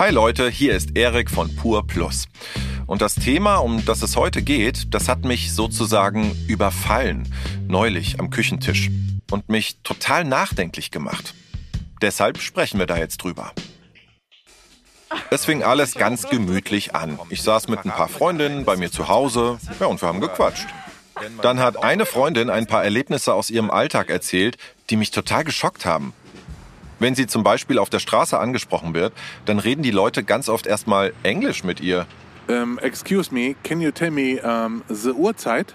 Hi Leute, hier ist Erik von Pur Plus. Und das Thema, um das es heute geht, das hat mich sozusagen überfallen, neulich am Küchentisch und mich total nachdenklich gemacht. Deshalb sprechen wir da jetzt drüber. Es fing alles ganz gemütlich an. Ich saß mit ein paar Freundinnen bei mir zu Hause, ja, und wir haben gequatscht. Dann hat eine Freundin ein paar Erlebnisse aus ihrem Alltag erzählt, die mich total geschockt haben. Wenn sie zum Beispiel auf der Straße angesprochen wird, dann reden die Leute ganz oft erstmal Englisch mit ihr. Um, excuse me, can you tell me um, the Uhrzeit?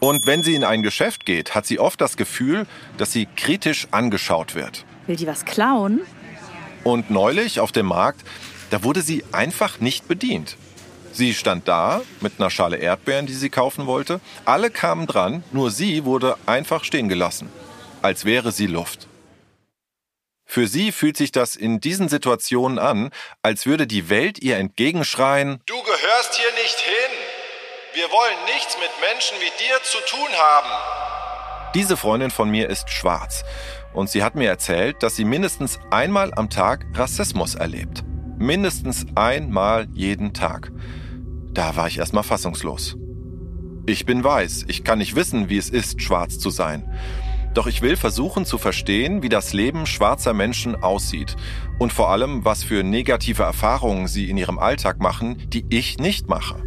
Und wenn sie in ein Geschäft geht, hat sie oft das Gefühl, dass sie kritisch angeschaut wird. Will die was klauen? Und neulich auf dem Markt, da wurde sie einfach nicht bedient. Sie stand da mit einer Schale Erdbeeren, die sie kaufen wollte. Alle kamen dran, nur sie wurde einfach stehen gelassen, als wäre sie Luft. Für sie fühlt sich das in diesen Situationen an, als würde die Welt ihr entgegenschreien, Du gehörst hier nicht hin. Wir wollen nichts mit Menschen wie dir zu tun haben. Diese Freundin von mir ist schwarz und sie hat mir erzählt, dass sie mindestens einmal am Tag Rassismus erlebt. Mindestens einmal jeden Tag. Da war ich erstmal fassungslos. Ich bin weiß, ich kann nicht wissen, wie es ist, schwarz zu sein. Doch ich will versuchen zu verstehen, wie das Leben schwarzer Menschen aussieht und vor allem, was für negative Erfahrungen sie in ihrem Alltag machen, die ich nicht mache.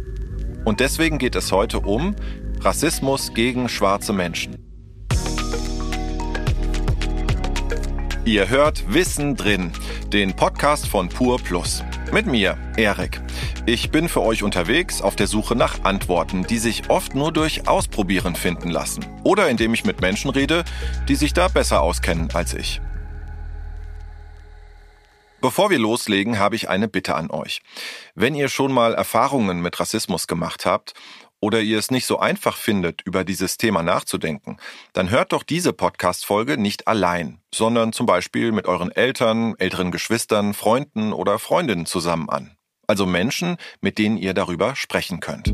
Und deswegen geht es heute um Rassismus gegen schwarze Menschen. Ihr hört Wissen drin, den Podcast von Pur Plus. Mit mir, Erik. Ich bin für euch unterwegs auf der Suche nach Antworten, die sich oft nur durch Ausprobieren finden lassen. Oder indem ich mit Menschen rede, die sich da besser auskennen als ich. Bevor wir loslegen, habe ich eine Bitte an euch. Wenn ihr schon mal Erfahrungen mit Rassismus gemacht habt oder ihr es nicht so einfach findet, über dieses Thema nachzudenken, dann hört doch diese Podcast-Folge nicht allein, sondern zum Beispiel mit euren Eltern, älteren Geschwistern, Freunden oder Freundinnen zusammen an. Also Menschen, mit denen ihr darüber sprechen könnt.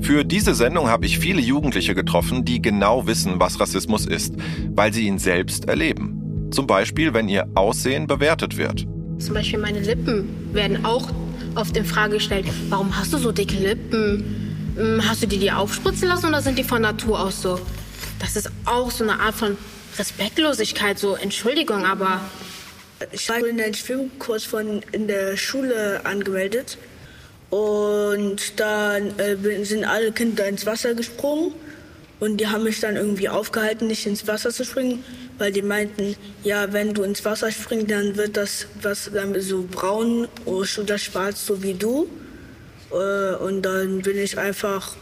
Für diese Sendung habe ich viele Jugendliche getroffen, die genau wissen, was Rassismus ist, weil sie ihn selbst erleben. Zum Beispiel, wenn ihr Aussehen bewertet wird. Zum Beispiel meine Lippen werden auch oft in Frage gestellt. Warum hast du so dicke Lippen? Hm, Hast du die dir aufspritzen lassen oder sind die von Natur aus so? Das ist auch so eine Art von Respektlosigkeit, so Entschuldigung, aber Ich war in einen Schwimmkurs von in der Schule angemeldet und dann äh, sind alle Kinder ins Wasser gesprungen und die haben mich dann irgendwie aufgehalten, nicht ins Wasser zu springen, weil die meinten, ja, wenn du ins Wasser springst, dann wird das was so braun oder schwarz, so wie du. Äh, und dann bin ich einfach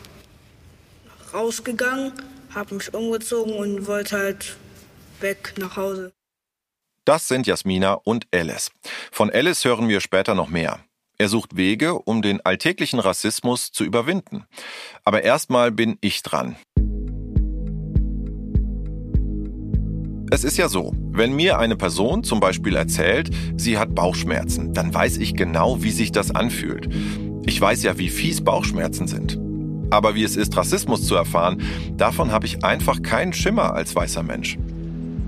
rausgegangen, habe mich umgezogen und wollte halt weg nach Hause. Das sind Jasmina und Alice. Von Alice hören wir später noch mehr. Er sucht Wege, um den alltäglichen Rassismus zu überwinden. Aber erstmal bin ich dran. Es ist ja so, wenn mir eine Person zum Beispiel erzählt, sie hat Bauchschmerzen, dann weiß ich genau, wie sich das anfühlt. Ich weiß ja, wie fies Bauchschmerzen sind. Aber wie es ist, Rassismus zu erfahren, davon habe ich einfach keinen Schimmer als weißer Mensch.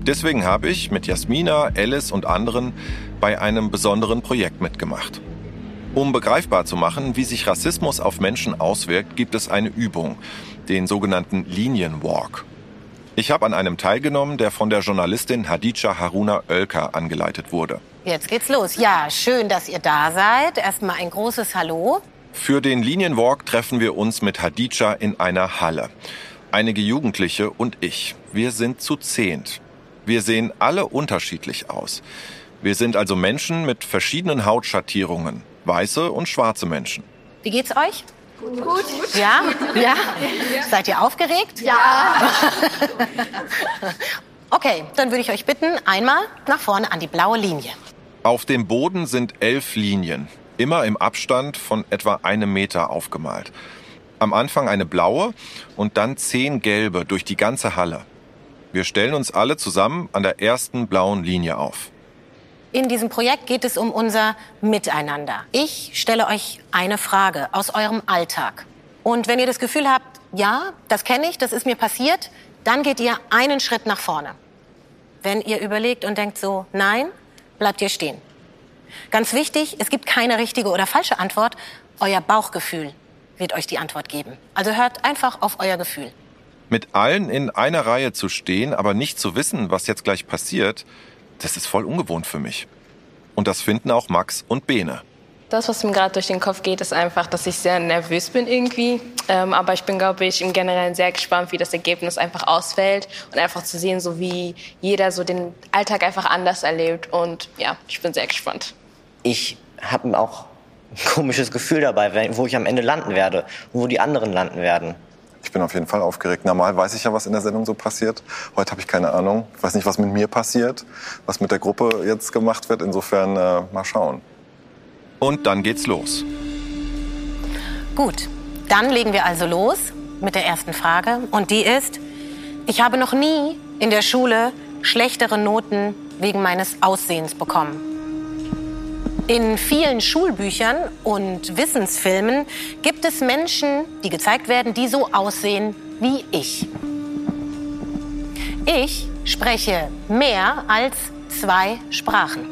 Deswegen habe ich mit Jasmina, Alice und anderen bei einem besonderen Projekt mitgemacht. Um begreifbar zu machen, wie sich Rassismus auf Menschen auswirkt, gibt es eine Übung, den sogenannten Linienwalk. Ich habe an einem teilgenommen, der von der Journalistin Hadija Haruna Oelker angeleitet wurde. Jetzt geht's los. Ja, schön, dass ihr da seid. Erstmal ein großes Hallo. Für den Linienwalk treffen wir uns mit Hadija in einer Halle. Einige Jugendliche und ich. Wir sind zu zehnt. Wir sehen alle unterschiedlich aus. Wir sind also Menschen mit verschiedenen Hautschattierungen. Weiße und schwarze Menschen. Wie geht's euch? Gut. Ja? Ja? Seid ihr aufgeregt? Ja. okay, dann würde ich euch bitten, einmal nach vorne an die blaue Linie. Auf dem Boden sind elf Linien, immer im Abstand von etwa einem Meter aufgemalt. Am Anfang eine blaue und dann zehn gelbe durch die ganze Halle. Wir stellen uns alle zusammen an der ersten blauen Linie auf. In diesem Projekt geht es um unser Miteinander. Ich stelle euch eine Frage aus eurem Alltag. Und wenn ihr das Gefühl habt, ja, das kenne ich, das ist mir passiert, dann geht ihr einen Schritt nach vorne. wenn ihr überlegt und denkt so, nein, bleibt ihr stehen. Ganz wichtig, es gibt keine richtige oder falsche Antwort. Euer Bauchgefühl wird euch die Antwort geben. Also hört einfach auf euer Gefühl. Mit allen in einer Reihe zu stehen, aber nicht zu wissen, was jetzt gleich passiert, das ist voll ungewohnt für mich. Und das finden auch Max und Bene. Das, was mir gerade durch den Kopf geht, ist einfach, dass ich sehr nervös bin irgendwie. Ähm, aber ich bin, glaube ich, im Generellen sehr gespannt, wie das Ergebnis einfach ausfällt und einfach zu sehen, so wie jeder so den Alltag einfach anders erlebt. Und ja, ich bin sehr gespannt. Ich habe auch ein komisches Gefühl dabei, wo ich am Ende landen werde und wo die anderen landen werden. Ich bin auf jeden Fall aufgeregt. Normal weiß ich ja, was in der Sendung so passiert. Heute habe ich keine Ahnung. Ich weiß nicht, was mit mir passiert, was mit der Gruppe jetzt gemacht wird. Insofern äh, mal schauen. Und dann geht's los. Gut, dann legen wir also los mit der ersten Frage. Und die ist, ich habe noch nie in der Schule schlechtere Noten wegen meines Aussehens bekommen. In vielen Schulbüchern und Wissensfilmen gibt es Menschen, die gezeigt werden, die so aussehen wie ich. Ich spreche mehr als zwei Sprachen.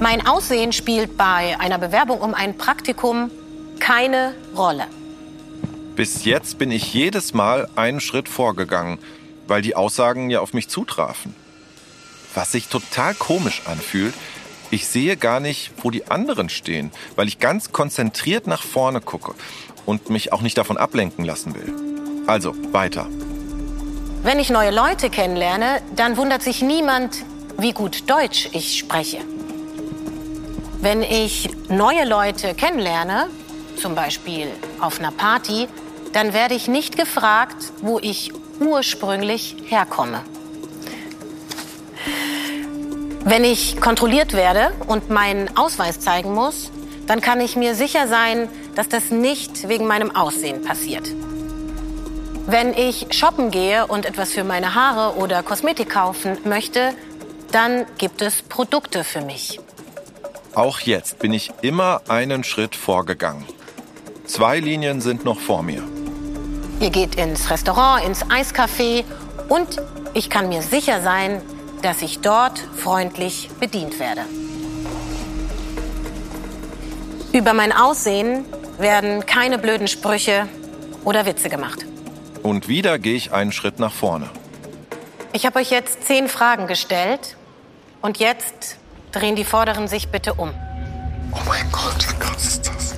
Mein Aussehen spielt bei einer Bewerbung um ein Praktikum keine Rolle. Bis jetzt bin ich jedes Mal einen Schritt vorgegangen, weil die Aussagen ja auf mich zutrafen. Was sich total komisch anfühlt, ich sehe gar nicht, wo die anderen stehen, weil ich ganz konzentriert nach vorne gucke und mich auch nicht davon ablenken lassen will. Also, weiter. Wenn ich neue Leute kennenlerne, dann wundert sich niemand, wie gut Deutsch ich spreche. Wenn ich neue Leute kennenlerne, zum Beispiel auf einer Party, dann werde ich nicht gefragt, wo ich ursprünglich herkomme. Wenn ich kontrolliert werde und meinen Ausweis zeigen muss, dann kann ich mir sicher sein, dass das nicht wegen meinem Aussehen passiert. Wenn ich shoppen gehe und etwas für meine Haare oder Kosmetik kaufen möchte, dann gibt es Produkte für mich. Auch jetzt bin ich immer einen Schritt vorgegangen. Zwei Linien sind noch vor mir. Ihr geht ins Restaurant, ins Eiscafé und ich kann mir sicher sein, dass ich dort freundlich bedient werde. Über mein Aussehen werden keine blöden Sprüche oder Witze gemacht. Und wieder gehe ich einen Schritt nach vorne. Ich habe euch jetzt zehn Fragen gestellt und jetzt Drehen die Vorderen sich bitte um. Oh mein Gott, wie krass ist das?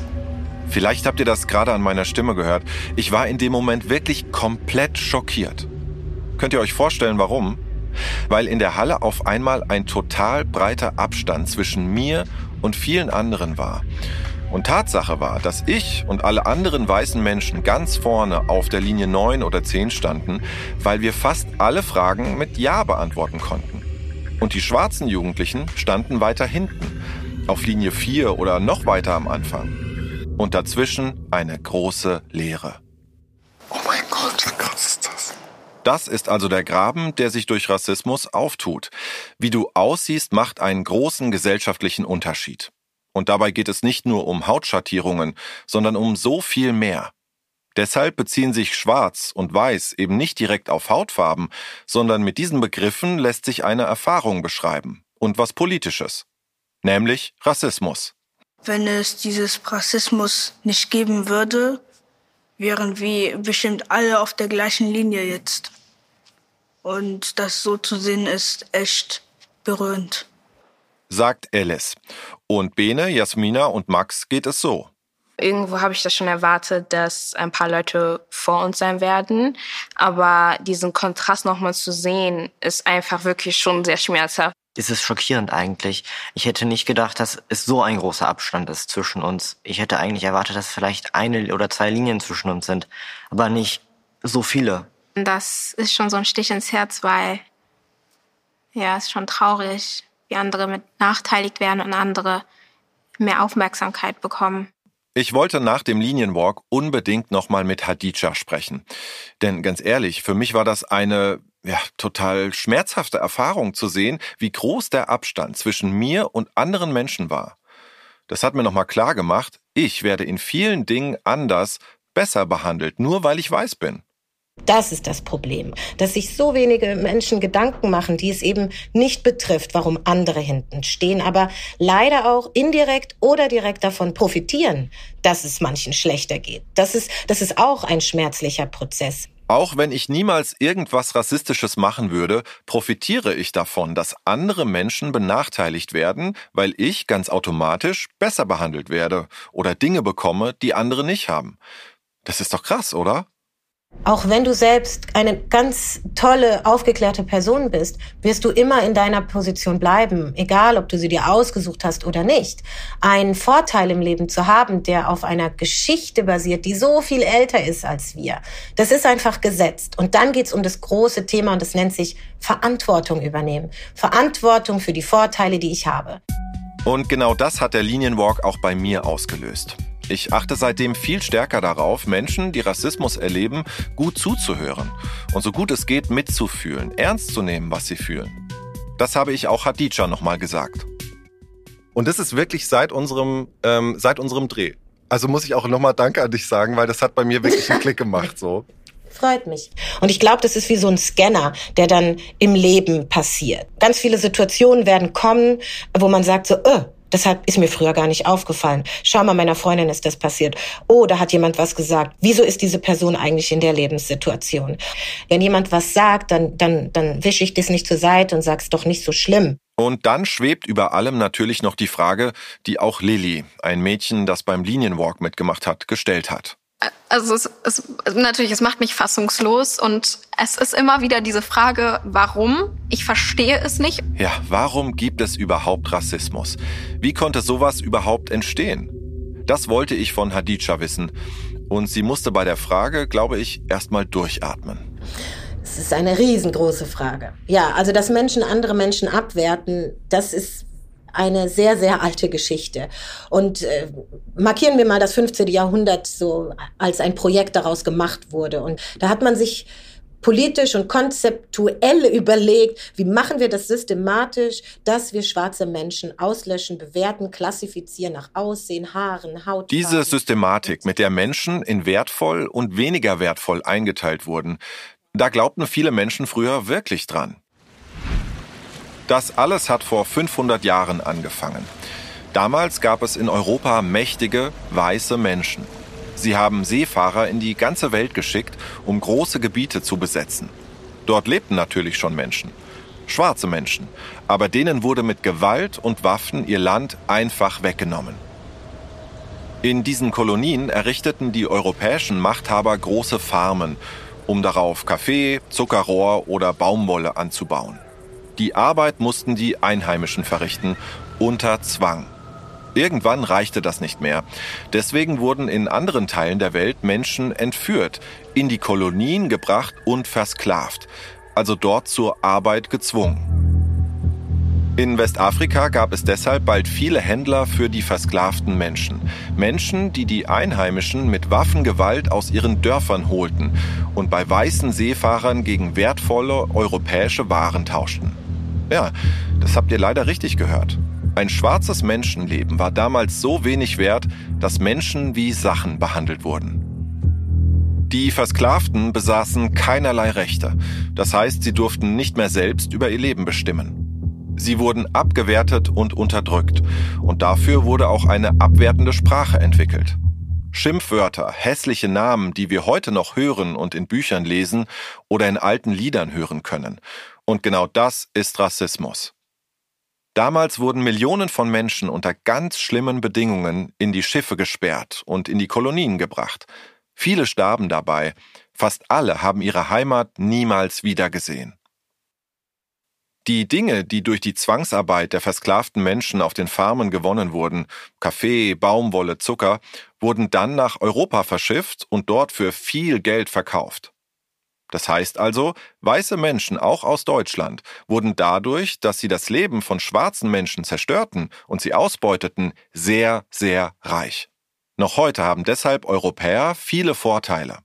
Vielleicht habt ihr das gerade an meiner Stimme gehört. Ich war in dem Moment wirklich komplett schockiert. Könnt ihr euch vorstellen, warum? Weil in der Halle auf einmal ein total breiter Abstand zwischen mir und vielen anderen war. Und Tatsache war, dass ich und alle anderen weißen Menschen ganz vorne auf der Linie 9 oder 10 standen, weil wir fast alle Fragen mit Ja beantworten konnten. Und die schwarzen Jugendlichen standen weiter hinten, auf Linie 4 oder noch weiter am Anfang. Und dazwischen eine große Leere. Oh mein Gott, das? Ist also der Graben, der sich durch Rassismus auftut. Wie du aussiehst, macht einen großen gesellschaftlichen Unterschied. Und dabei geht es nicht nur um Hautschattierungen, sondern um so viel mehr. Deshalb beziehen sich Schwarz und Weiß eben nicht direkt auf Hautfarben, sondern mit diesen Begriffen lässt sich eine Erfahrung beschreiben und was Politisches, nämlich Rassismus. Wenn es dieses Rassismus nicht geben würde, wären wir bestimmt alle auf der gleichen Linie jetzt. Und das so zu sehen ist echt berührend. Sagt Alice. Und Bene, Jasmina und Max geht es so. Irgendwo habe ich das schon erwartet, dass ein paar Leute vor uns sein werden. Aber diesen Kontrast nochmal zu sehen, ist einfach wirklich schon sehr schmerzhaft. Es ist schockierend eigentlich. Ich hätte nicht gedacht, dass es so ein großer Abstand ist zwischen uns. Ich hätte eigentlich erwartet, dass vielleicht eine oder zwei Linien zwischen uns sind, aber nicht so viele. Das ist schon so ein Stich ins Herz, weil ja, es ist schon traurig, wie andere mit nachteiligt werden und andere mehr Aufmerksamkeit bekommen. Ich wollte nach dem Linienwalk unbedingt nochmal mit Hadija sprechen. Denn ganz ehrlich, für mich war das eine ja, total schmerzhafte Erfahrung zu sehen, wie groß der Abstand zwischen mir und anderen Menschen war. Das hat mir nochmal klar gemacht, ich werde in vielen Dingen anders, besser behandelt, nur weil ich weiß bin. Das ist das Problem, dass sich so wenige Menschen Gedanken machen, die es eben nicht betrifft, warum andere hinten stehen, aber leider auch indirekt oder direkt davon profitieren, dass es manchen schlechter geht. Das ist, das ist auch ein schmerzlicher Prozess. Auch wenn ich niemals irgendwas Rassistisches machen würde, profitiere ich davon, dass andere Menschen benachteiligt werden, weil ich ganz automatisch besser behandelt werde oder Dinge bekomme, die andere nicht haben. Das ist doch krass, oder? Auch wenn du selbst eine ganz tolle, aufgeklärte Person bist, wirst du immer in deiner Position bleiben, egal ob du sie dir ausgesucht hast oder nicht. Einen Vorteil im Leben zu haben, der auf einer Geschichte basiert, die so viel älter ist als wir, das ist einfach gesetzt. Und dann geht's um das große Thema und das nennt sich Verantwortung übernehmen. Verantwortung für die Vorteile, die ich habe. Und genau das hat der Linienwalk auch bei mir ausgelöst. Ich achte seitdem viel stärker darauf, Menschen, die Rassismus erleben, gut zuzuhören und so gut es geht mitzufühlen, ernst zu nehmen, was sie fühlen. Das habe ich auch Hadija nochmal gesagt. Und das ist wirklich seit unserem, ähm, seit unserem Dreh. Also muss ich auch nochmal Danke an dich sagen, weil das hat bei mir wirklich einen Klick gemacht. So. Freut mich. Und ich glaube, das ist wie so ein Scanner, der dann im Leben passiert. Ganz viele Situationen werden kommen, wo man sagt so, äh, Deshalb ist mir früher gar nicht aufgefallen. Schau mal, meiner Freundin ist das passiert. Oh, da hat jemand was gesagt. Wieso ist diese Person eigentlich in der Lebenssituation? Wenn jemand was sagt, dann, dann, dann wische ich das nicht zur Seite und sag's doch nicht so schlimm. Und dann schwebt über allem natürlich noch die Frage, die auch Lilly, ein Mädchen, das beim Linienwalk mitgemacht hat, gestellt hat also es, es, natürlich, es macht mich fassungslos und es ist immer wieder diese Frage, warum? Ich verstehe es nicht. Ja, warum gibt es überhaupt Rassismus? Wie konnte sowas überhaupt entstehen? Das wollte ich von Hadija wissen. Und sie musste bei der Frage, glaube ich, erstmal durchatmen. Es ist eine riesengroße Frage. Ja, also dass Menschen andere Menschen abwerten, das ist eine sehr, sehr alte Geschichte. Und äh, markieren wir mal das 15. Jahrhundert so, als ein Projekt daraus gemacht wurde. Und da hat man sich politisch und konzeptuell überlegt, wie machen wir das systematisch, dass wir schwarze Menschen auslöschen, bewerten, klassifizieren nach Aussehen, Haaren, Haut. Diese Systematik, mit der Menschen in wertvoll und weniger wertvoll eingeteilt wurden, da glaubten viele Menschen früher wirklich dran. Das alles hat vor 500 Jahren angefangen. Damals gab es in Europa mächtige, weiße Menschen. Sie haben Seefahrer in die ganze Welt geschickt, um große Gebiete zu besetzen. Dort lebten natürlich schon Menschen. Schwarze Menschen. Aber denen wurde mit Gewalt und Waffen ihr Land einfach weggenommen. In diesen Kolonien errichteten die europäischen Machthaber große Farmen, um darauf Kaffee, Zuckerrohr oder Baumwolle anzubauen. Die Arbeit mussten die Einheimischen verrichten, unter Zwang. Irgendwann reichte das nicht mehr. Deswegen wurden in anderen Teilen der Welt Menschen entführt, in die Kolonien gebracht und versklavt, also dort zur Arbeit gezwungen. In Westafrika gab es deshalb bald viele Händler für die versklavten Menschen. Menschen, die die Einheimischen mit Waffengewalt aus ihren Dörfern holten und bei weißen Seefahrern gegen wertvolle europäische Waren tauschten. Ja, das habt ihr leider richtig gehört. Ein schwarzes Menschenleben war damals so wenig wert, dass Menschen wie Sachen behandelt wurden. Die Versklavten besaßen keinerlei Rechte. Das heißt, sie durften nicht mehr selbst über ihr Leben bestimmen. Sie wurden abgewertet und unterdrückt. Und dafür wurde auch eine abwertende Sprache entwickelt. Schimpfwörter, hässliche Namen, die wir heute noch hören und in Büchern lesen oder in alten Liedern hören können. Und genau das ist Rassismus. Damals wurden Millionen von Menschen unter ganz schlimmen Bedingungen in die Schiffe gesperrt und in die Kolonien gebracht. Viele starben dabei, fast alle haben ihre Heimat niemals wiedergesehen. Die Dinge, die durch die Zwangsarbeit der versklavten Menschen auf den Farmen gewonnen wurden, Kaffee, Baumwolle, Zucker, wurden dann nach Europa verschifft und dort für viel Geld verkauft. Das heißt also, weiße Menschen, auch aus Deutschland, wurden dadurch, dass sie das Leben von schwarzen Menschen zerstörten und sie ausbeuteten, sehr, sehr reich. Noch heute haben deshalb Europäer viele Vorteile.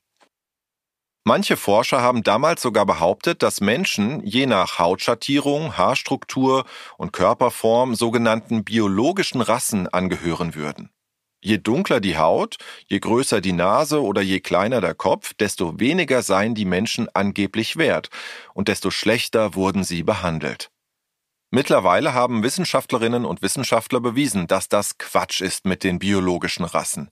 Manche Forscher haben damals sogar behauptet, dass Menschen je nach Hautschattierung, Haarstruktur und Körperform sogenannten biologischen Rassen angehören würden. Je dunkler die Haut, je größer die Nase oder je kleiner der Kopf, desto weniger seien die Menschen angeblich wert und desto schlechter wurden sie behandelt. Mittlerweile haben Wissenschaftlerinnen und Wissenschaftler bewiesen, dass das Quatsch ist mit den biologischen Rassen.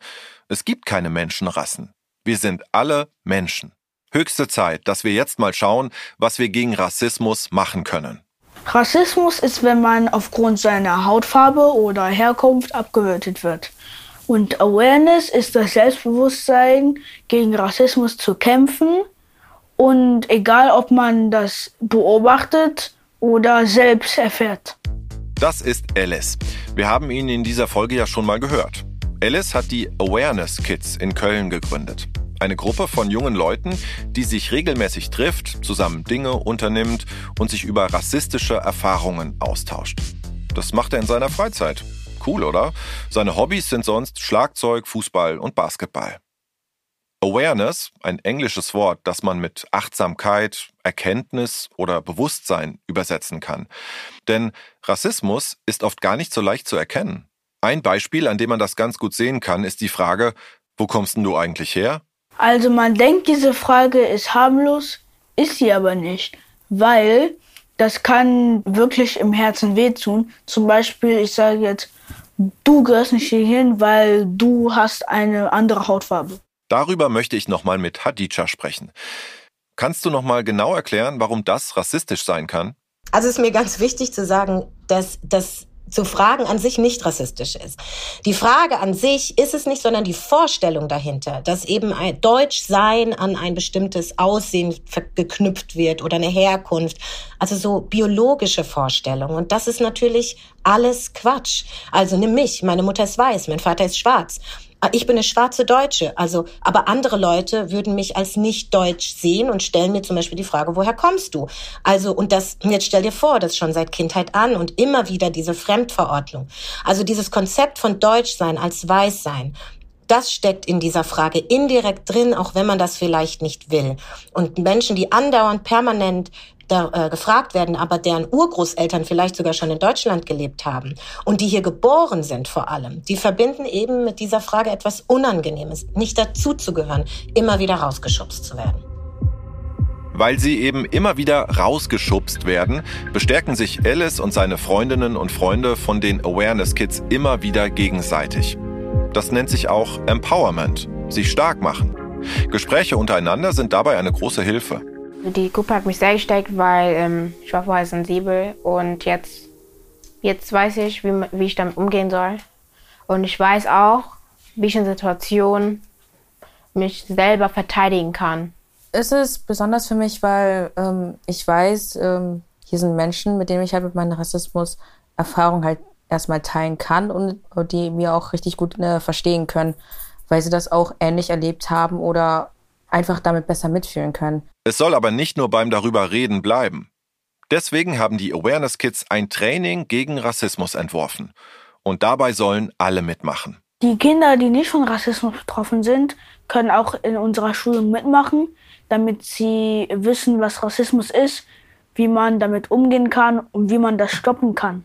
Es gibt keine Menschenrassen. Wir sind alle Menschen. Höchste Zeit, dass wir jetzt mal schauen, was wir gegen Rassismus machen können. Rassismus ist, wenn man aufgrund seiner Hautfarbe oder Herkunft abgewertet wird. Und Awareness ist das Selbstbewusstsein, gegen Rassismus zu kämpfen. Und egal, ob man das beobachtet oder selbst erfährt. Das ist Alice. Wir haben ihn in dieser Folge ja schon mal gehört. Alice hat die Awareness Kids in Köln gegründet. Eine Gruppe von jungen Leuten, die sich regelmäßig trifft, zusammen Dinge unternimmt und sich über rassistische Erfahrungen austauscht. Das macht er in seiner Freizeit. Cool, oder? Seine Hobbys sind sonst Schlagzeug, Fußball und Basketball. Awareness, ein englisches Wort, das man mit Achtsamkeit, Erkenntnis oder Bewusstsein übersetzen kann. Denn Rassismus ist oft gar nicht so leicht zu erkennen. Ein Beispiel, an dem man das ganz gut sehen kann, ist die Frage, wo kommst denn du eigentlich her? Also man denkt, diese Frage ist harmlos, ist sie aber nicht, weil das kann wirklich im Herzen wehtun. Zum Beispiel, ich sage jetzt, du gehörst nicht hierhin, weil du hast eine andere Hautfarbe. Darüber möchte ich nochmal mit Hadija sprechen. Kannst du nochmal genau erklären, warum das rassistisch sein kann? Also es ist mir ganz wichtig zu sagen, dass das zu fragen an sich nicht rassistisch ist. Die Frage an sich ist es nicht, sondern die Vorstellung dahinter, dass eben ein Deutschsein an ein bestimmtes Aussehen geknüpft wird oder eine Herkunft. Also so biologische Vorstellungen. Und das ist natürlich alles Quatsch. Also nimm mich, meine Mutter ist weiß, mein Vater ist schwarz. Ah, ich bin eine schwarze Deutsche, also, aber andere Leute würden mich als nicht deutsch sehen und stellen mir zum Beispiel die Frage, woher kommst du? Also, und das, jetzt stell dir vor, das schon seit Kindheit an und immer wieder diese Fremdverordnung. Also dieses Konzept von Deutschsein als Weißsein, das steckt in dieser Frage indirekt drin, auch wenn man das vielleicht nicht will. Und Menschen, die andauernd permanent da, äh, gefragt werden, aber deren Urgroßeltern vielleicht sogar schon in Deutschland gelebt haben und die hier geboren sind vor allem, die verbinden eben mit dieser Frage etwas Unangenehmes, nicht dazuzugehören, immer wieder rausgeschubst zu werden. Weil sie eben immer wieder rausgeschubst werden, bestärken sich Alice und seine Freundinnen und Freunde von den Awareness Kids immer wieder gegenseitig. Das nennt sich auch Empowerment, sich stark machen. Gespräche untereinander sind dabei eine große Hilfe. Die Gruppe hat mich sehr gesteckt, weil ähm, ich war vorher sensibel und jetzt, jetzt weiß ich, wie, wie ich damit umgehen soll. Und ich weiß auch, wie ich in Situationen mich selber verteidigen kann. Es ist besonders für mich, weil ähm, ich weiß, ähm, hier sind Menschen, mit denen ich halt mit meiner Rassismus-Erfahrung halt erstmal teilen kann und, die mir auch richtig gut äh, verstehen können, weil sie das auch ähnlich erlebt haben oder einfach damit besser mitfühlen können. Es soll aber nicht nur beim darüber reden bleiben. Deswegen haben die Awareness Kids ein Training gegen Rassismus entworfen. Und dabei sollen alle mitmachen. Die Kinder, die nicht von Rassismus betroffen sind, können auch in unserer Schule mitmachen, damit sie wissen, was Rassismus ist, wie man damit umgehen kann und wie man das stoppen kann.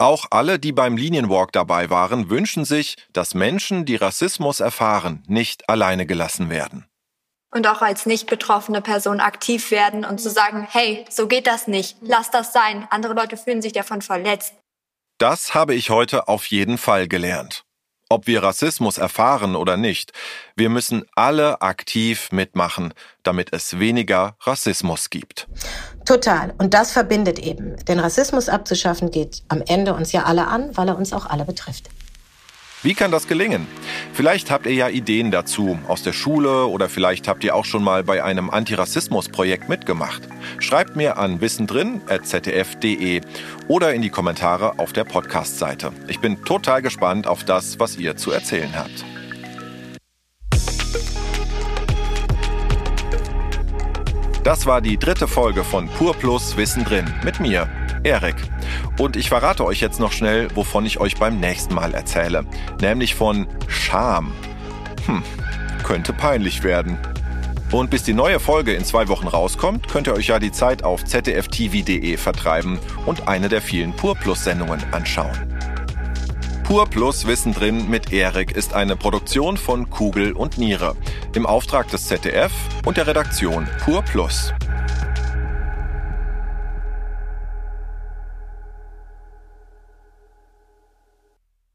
Auch alle, die beim Linienwalk dabei waren, wünschen sich, dass Menschen, die Rassismus erfahren, nicht alleine gelassen werden und auch als nicht betroffene Person aktiv werden und zu sagen, hey, so geht das nicht, lass das sein, andere Leute fühlen sich davon verletzt. Das habe ich heute auf jeden Fall gelernt. Ob wir Rassismus erfahren oder nicht, wir müssen alle aktiv mitmachen, damit es weniger Rassismus gibt. Total. Und das verbindet eben. Den Rassismus abzuschaffen geht am Ende uns ja alle an, weil er uns auch alle betrifft. Wie kann das gelingen? Vielleicht habt ihr ja Ideen dazu aus der Schule oder vielleicht habt ihr auch schon mal bei einem Antirassismus-Projekt mitgemacht. Schreibt mir an wissendrin.zdf.de oder in die Kommentare auf der Podcast-Seite. Ich bin total gespannt auf das, was ihr zu erzählen habt. Das war die dritte Folge von Pur Plus Wissen drin mit mir, Erik. Und ich verrate euch jetzt noch schnell, wovon ich euch beim nächsten Mal erzähle. Nämlich von Scham. Hm, könnte peinlich werden. Und bis die neue Folge in zwei Wochen rauskommt, könnt ihr euch ja die Zeit auf zdftv.de vertreiben und eine der vielen Pur Plus Sendungen anschauen. Pur Plus Wissen drin mit Erik ist eine Produktion von Kugel und Niere im Auftrag des ZDF und der Redaktion Pur Plus.